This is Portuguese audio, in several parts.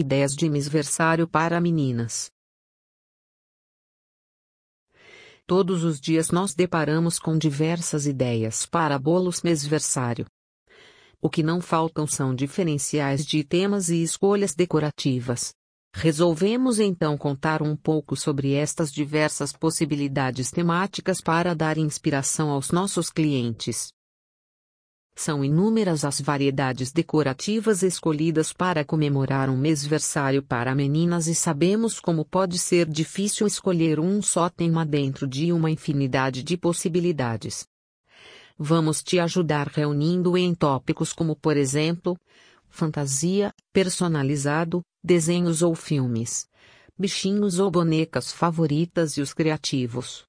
Ideias de mêsversário para meninas. Todos os dias nós deparamos com diversas ideias para bolos mêsversário. O que não faltam são diferenciais de temas e escolhas decorativas. Resolvemos então contar um pouco sobre estas diversas possibilidades temáticas para dar inspiração aos nossos clientes. São inúmeras as variedades decorativas escolhidas para comemorar um mêsversário para meninas e sabemos como pode ser difícil escolher um só tema dentro de uma infinidade de possibilidades. Vamos te ajudar reunindo em tópicos como, por exemplo, fantasia, personalizado, desenhos ou filmes, bichinhos ou bonecas favoritas e os criativos.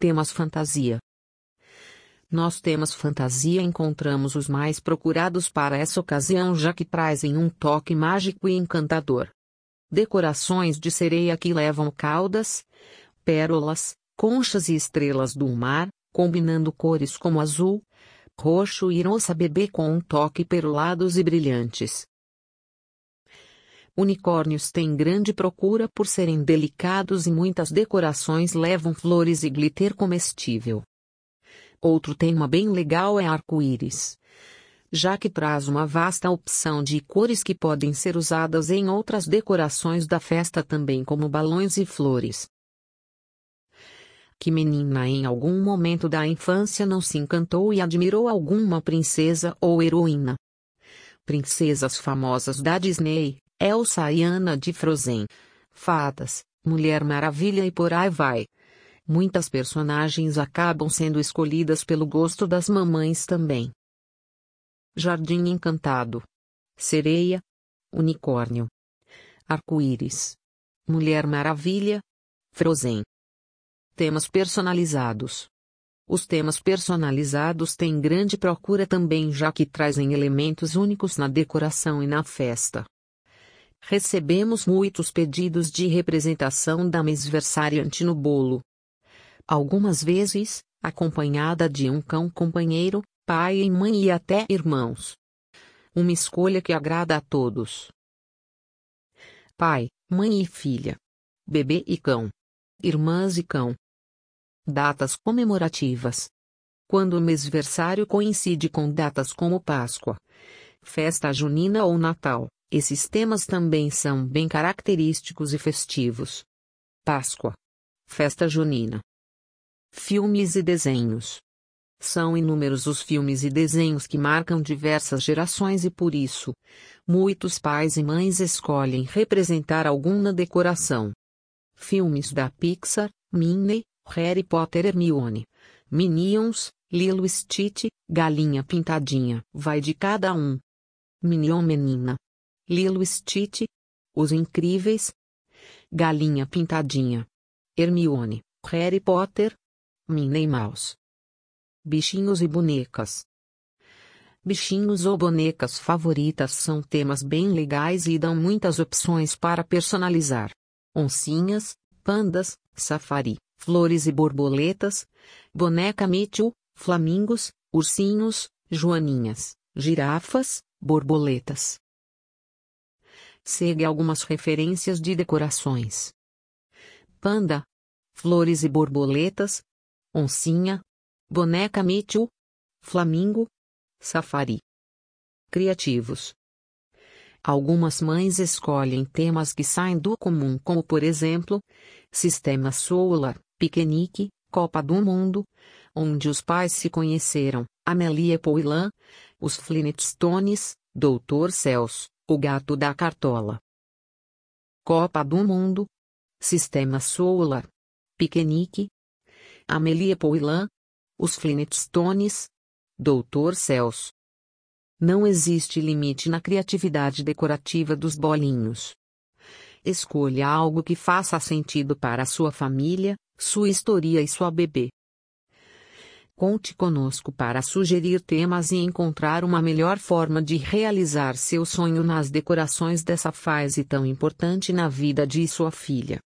Temas fantasia. Nós temas fantasia encontramos os mais procurados para essa ocasião já que trazem um toque mágico e encantador. Decorações de sereia que levam caudas, pérolas, conchas e estrelas do mar, combinando cores como azul, roxo e rosa bebê com um toque perolados e brilhantes. Unicórnios têm grande procura por serem delicados e muitas decorações levam flores e glitter comestível. Outro tema bem legal é arco-íris. Já que traz uma vasta opção de cores que podem ser usadas em outras decorações da festa também como balões e flores. Que menina em algum momento da infância não se encantou e admirou alguma princesa ou heroína? Princesas famosas da Disney, Elsa e Anna de Frozen, Fadas, Mulher Maravilha e por aí vai. Muitas personagens acabam sendo escolhidas pelo gosto das mamães também. Jardim Encantado. Sereia. Unicórnio. Arco-íris. Mulher Maravilha. Frozen. Temas personalizados. Os temas personalizados têm grande procura também já que trazem elementos únicos na decoração e na festa. Recebemos muitos pedidos de representação da mesversariante no bolo algumas vezes, acompanhada de um cão companheiro, pai e mãe e até irmãos. Uma escolha que agrada a todos. Pai, mãe e filha. Bebê e cão. Irmãs e cão. Datas comemorativas. Quando o mêsversário coincide com datas como Páscoa, festa junina ou Natal, esses temas também são bem característicos e festivos. Páscoa. Festa junina. Filmes e desenhos. São inúmeros os filmes e desenhos que marcam diversas gerações e por isso, muitos pais e mães escolhem representar algum na decoração. Filmes da Pixar, Minnie, Harry Potter Hermione, Minions, Lilo Stitch, Galinha Pintadinha, vai de cada um. Minion Menina. Lilo Stitch. Os Incríveis. Galinha Pintadinha. Hermione, Harry Potter, Minnie Mouse. Bichinhos e bonecas. Bichinhos ou bonecas favoritas são temas bem legais e dão muitas opções para personalizar. Oncinhas, pandas, safari, flores e borboletas, boneca Mitchell, flamingos, ursinhos, joaninhas, girafas, borboletas. Segue algumas referências de decorações. Panda, flores e borboletas, oncinha, boneca Mitchell, flamingo, safari. Criativos. Algumas mães escolhem temas que saem do comum, como por exemplo, Sistema Solar, Piquenique, Copa do Mundo, onde os pais se conheceram, Amelie Poilan, os Flintstones, Doutor Celso, o gato da cartola. Copa do Mundo, Sistema Solar, Piquenique, Amelie Poilan, os Flintstones, Doutor Celso. Não existe limite na criatividade decorativa dos bolinhos. Escolha algo que faça sentido para sua família, sua história e sua bebê. Conte conosco para sugerir temas e encontrar uma melhor forma de realizar seu sonho nas decorações dessa fase tão importante na vida de sua filha.